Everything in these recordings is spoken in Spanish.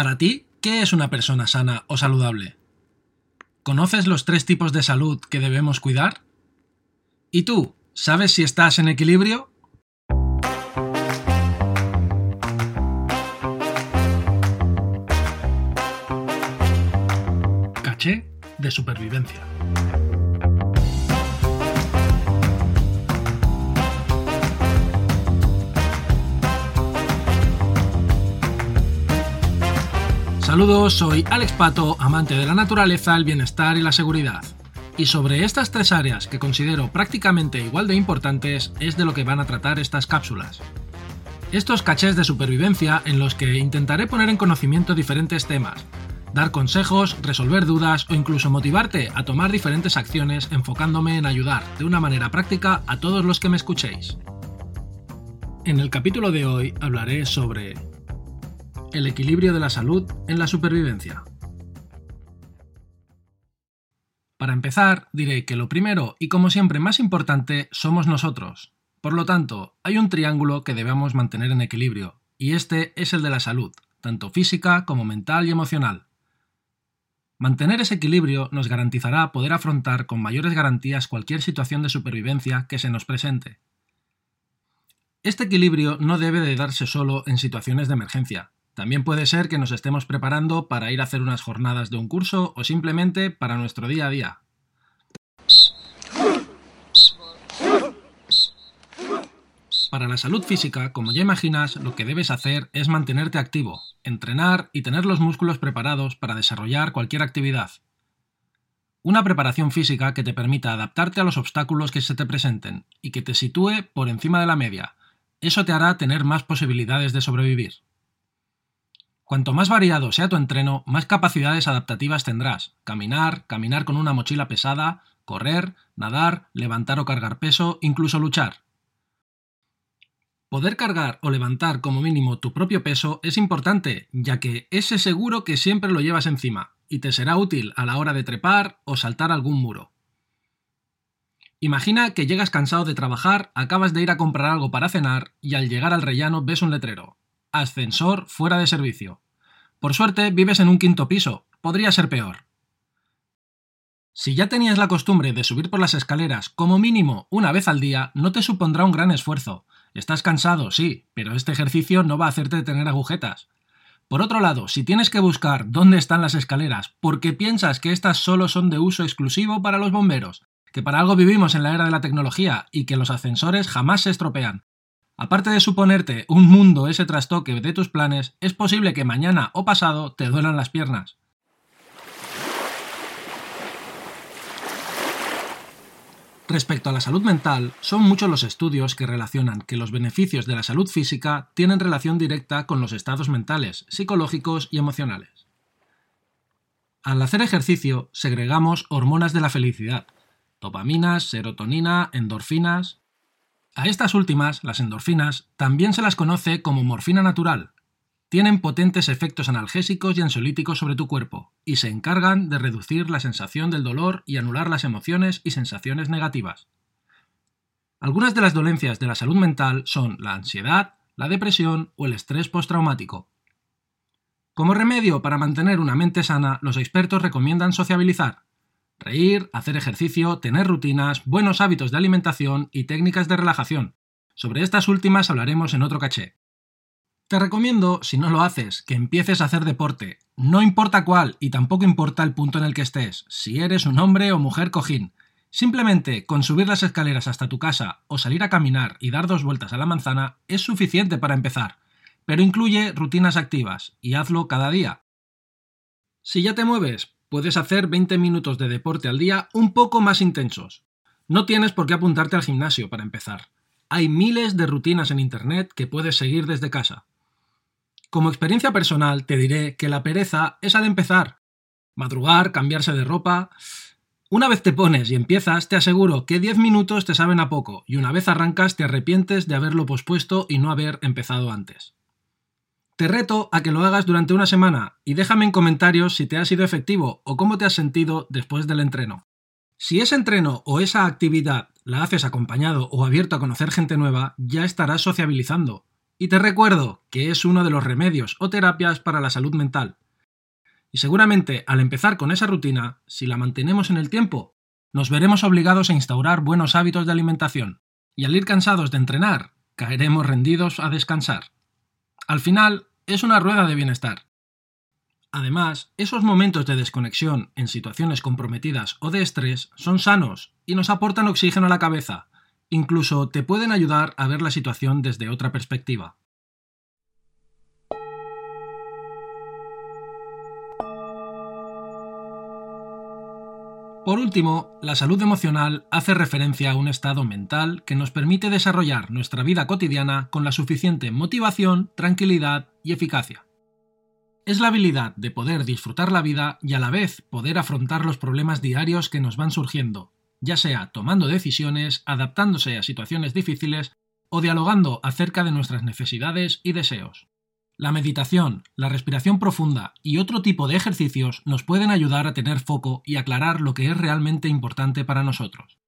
Para ti, ¿qué es una persona sana o saludable? ¿Conoces los tres tipos de salud que debemos cuidar? ¿Y tú, sabes si estás en equilibrio? Caché de supervivencia. Saludos, soy Alex Pato, amante de la naturaleza, el bienestar y la seguridad. Y sobre estas tres áreas que considero prácticamente igual de importantes es de lo que van a tratar estas cápsulas. Estos cachés de supervivencia en los que intentaré poner en conocimiento diferentes temas, dar consejos, resolver dudas o incluso motivarte a tomar diferentes acciones enfocándome en ayudar de una manera práctica a todos los que me escuchéis. En el capítulo de hoy hablaré sobre el equilibrio de la salud en la supervivencia. Para empezar, diré que lo primero y como siempre más importante somos nosotros. Por lo tanto, hay un triángulo que debemos mantener en equilibrio, y este es el de la salud, tanto física como mental y emocional. Mantener ese equilibrio nos garantizará poder afrontar con mayores garantías cualquier situación de supervivencia que se nos presente. Este equilibrio no debe de darse solo en situaciones de emergencia, también puede ser que nos estemos preparando para ir a hacer unas jornadas de un curso o simplemente para nuestro día a día. Para la salud física, como ya imaginas, lo que debes hacer es mantenerte activo, entrenar y tener los músculos preparados para desarrollar cualquier actividad. Una preparación física que te permita adaptarte a los obstáculos que se te presenten y que te sitúe por encima de la media. Eso te hará tener más posibilidades de sobrevivir. Cuanto más variado sea tu entreno, más capacidades adaptativas tendrás. Caminar, caminar con una mochila pesada, correr, nadar, levantar o cargar peso, incluso luchar. Poder cargar o levantar como mínimo tu propio peso es importante, ya que ese seguro que siempre lo llevas encima, y te será útil a la hora de trepar o saltar algún muro. Imagina que llegas cansado de trabajar, acabas de ir a comprar algo para cenar y al llegar al rellano ves un letrero. Ascensor fuera de servicio. Por suerte vives en un quinto piso, podría ser peor. Si ya tenías la costumbre de subir por las escaleras como mínimo una vez al día, no te supondrá un gran esfuerzo. Estás cansado, sí, pero este ejercicio no va a hacerte tener agujetas. Por otro lado, si tienes que buscar dónde están las escaleras porque piensas que estas solo son de uso exclusivo para los bomberos, que para algo vivimos en la era de la tecnología y que los ascensores jamás se estropean, Aparte de suponerte un mundo ese trastoque de tus planes, es posible que mañana o pasado te duelan las piernas. Respecto a la salud mental, son muchos los estudios que relacionan que los beneficios de la salud física tienen relación directa con los estados mentales, psicológicos y emocionales. Al hacer ejercicio, segregamos hormonas de la felicidad, dopaminas, serotonina, endorfinas, a estas últimas, las endorfinas, también se las conoce como morfina natural. Tienen potentes efectos analgésicos y ansiolíticos sobre tu cuerpo, y se encargan de reducir la sensación del dolor y anular las emociones y sensaciones negativas. Algunas de las dolencias de la salud mental son la ansiedad, la depresión o el estrés postraumático. Como remedio para mantener una mente sana, los expertos recomiendan sociabilizar, Reír, hacer ejercicio, tener rutinas, buenos hábitos de alimentación y técnicas de relajación. Sobre estas últimas hablaremos en otro caché. Te recomiendo, si no lo haces, que empieces a hacer deporte. No importa cuál y tampoco importa el punto en el que estés, si eres un hombre o mujer cojín. Simplemente con subir las escaleras hasta tu casa o salir a caminar y dar dos vueltas a la manzana es suficiente para empezar, pero incluye rutinas activas y hazlo cada día. Si ya te mueves, puedes hacer 20 minutos de deporte al día un poco más intensos. No tienes por qué apuntarte al gimnasio para empezar. Hay miles de rutinas en Internet que puedes seguir desde casa. Como experiencia personal te diré que la pereza es al empezar. Madrugar, cambiarse de ropa... Una vez te pones y empiezas, te aseguro que 10 minutos te saben a poco y una vez arrancas te arrepientes de haberlo pospuesto y no haber empezado antes. Te reto a que lo hagas durante una semana y déjame en comentarios si te ha sido efectivo o cómo te has sentido después del entreno. Si ese entreno o esa actividad la haces acompañado o abierto a conocer gente nueva, ya estarás sociabilizando. Y te recuerdo que es uno de los remedios o terapias para la salud mental. Y seguramente al empezar con esa rutina, si la mantenemos en el tiempo, nos veremos obligados a instaurar buenos hábitos de alimentación. Y al ir cansados de entrenar, caeremos rendidos a descansar. Al final, es una rueda de bienestar. Además, esos momentos de desconexión en situaciones comprometidas o de estrés son sanos y nos aportan oxígeno a la cabeza. Incluso te pueden ayudar a ver la situación desde otra perspectiva. Por último, la salud emocional hace referencia a un estado mental que nos permite desarrollar nuestra vida cotidiana con la suficiente motivación, tranquilidad y eficacia es la habilidad de poder disfrutar la vida y a la vez poder afrontar los problemas diarios que nos van surgiendo, ya sea tomando decisiones, adaptándose a situaciones difíciles o dialogando acerca de nuestras necesidades y deseos. La meditación, la respiración profunda y otro tipo de ejercicios nos pueden ayudar a tener foco y aclarar lo que es realmente importante para nosotros.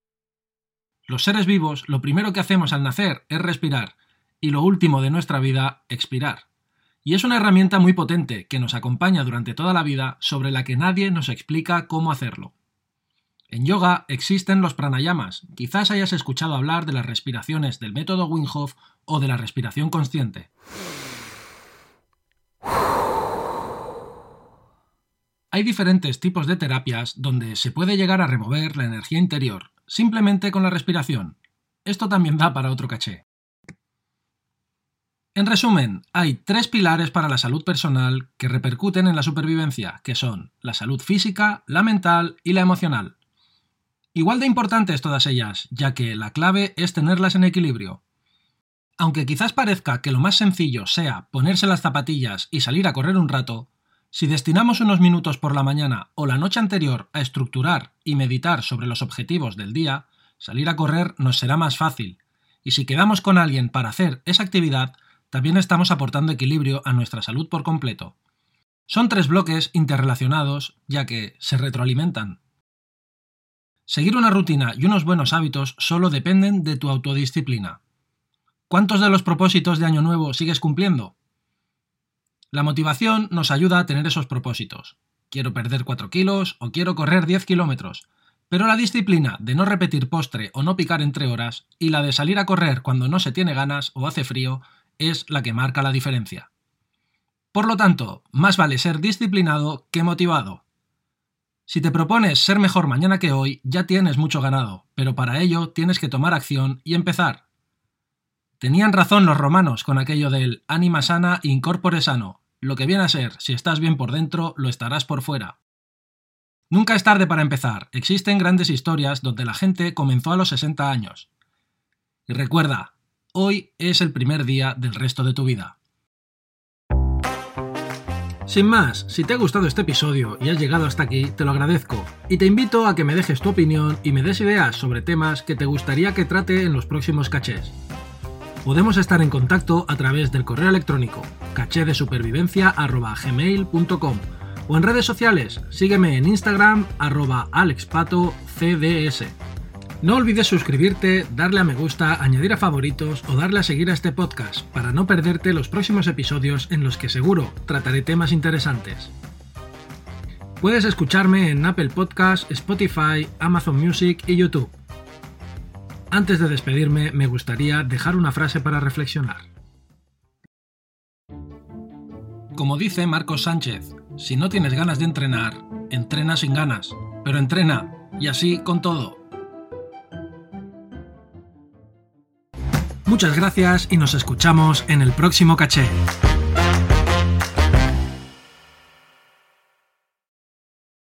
Los seres vivos lo primero que hacemos al nacer es respirar y lo último de nuestra vida, expirar y es una herramienta muy potente que nos acompaña durante toda la vida sobre la que nadie nos explica cómo hacerlo. En yoga existen los pranayamas, quizás hayas escuchado hablar de las respiraciones del método Wim o de la respiración consciente. Hay diferentes tipos de terapias donde se puede llegar a remover la energía interior, simplemente con la respiración. Esto también da para otro caché. En resumen, hay tres pilares para la salud personal que repercuten en la supervivencia, que son la salud física, la mental y la emocional. Igual de importantes todas ellas, ya que la clave es tenerlas en equilibrio. Aunque quizás parezca que lo más sencillo sea ponerse las zapatillas y salir a correr un rato, si destinamos unos minutos por la mañana o la noche anterior a estructurar y meditar sobre los objetivos del día, salir a correr nos será más fácil, y si quedamos con alguien para hacer esa actividad, también estamos aportando equilibrio a nuestra salud por completo. Son tres bloques interrelacionados, ya que se retroalimentan. Seguir una rutina y unos buenos hábitos solo dependen de tu autodisciplina. ¿Cuántos de los propósitos de Año Nuevo sigues cumpliendo? La motivación nos ayuda a tener esos propósitos. Quiero perder 4 kilos o quiero correr 10 kilómetros. Pero la disciplina de no repetir postre o no picar entre horas y la de salir a correr cuando no se tiene ganas o hace frío es la que marca la diferencia. Por lo tanto, más vale ser disciplinado que motivado. Si te propones ser mejor mañana que hoy, ya tienes mucho ganado, pero para ello tienes que tomar acción y empezar. Tenían razón los romanos con aquello del anima sana incorpore sano. Lo que viene a ser, si estás bien por dentro, lo estarás por fuera. Nunca es tarde para empezar. Existen grandes historias donde la gente comenzó a los 60 años. Y recuerda, Hoy es el primer día del resto de tu vida. Sin más, si te ha gustado este episodio y has llegado hasta aquí, te lo agradezco y te invito a que me dejes tu opinión y me des ideas sobre temas que te gustaría que trate en los próximos cachés. Podemos estar en contacto a través del correo electrónico cachedesupervivencia.gmail.com o en redes sociales, sígueme en Instagram arroba alexpatocds. No olvides suscribirte, darle a me gusta, añadir a favoritos o darle a seguir a este podcast para no perderte los próximos episodios en los que seguro trataré temas interesantes. Puedes escucharme en Apple Podcast, Spotify, Amazon Music y YouTube. Antes de despedirme, me gustaría dejar una frase para reflexionar. Como dice Marcos Sánchez, si no tienes ganas de entrenar, entrena sin ganas, pero entrena, y así con todo. Muchas gracias y nos escuchamos en el próximo caché.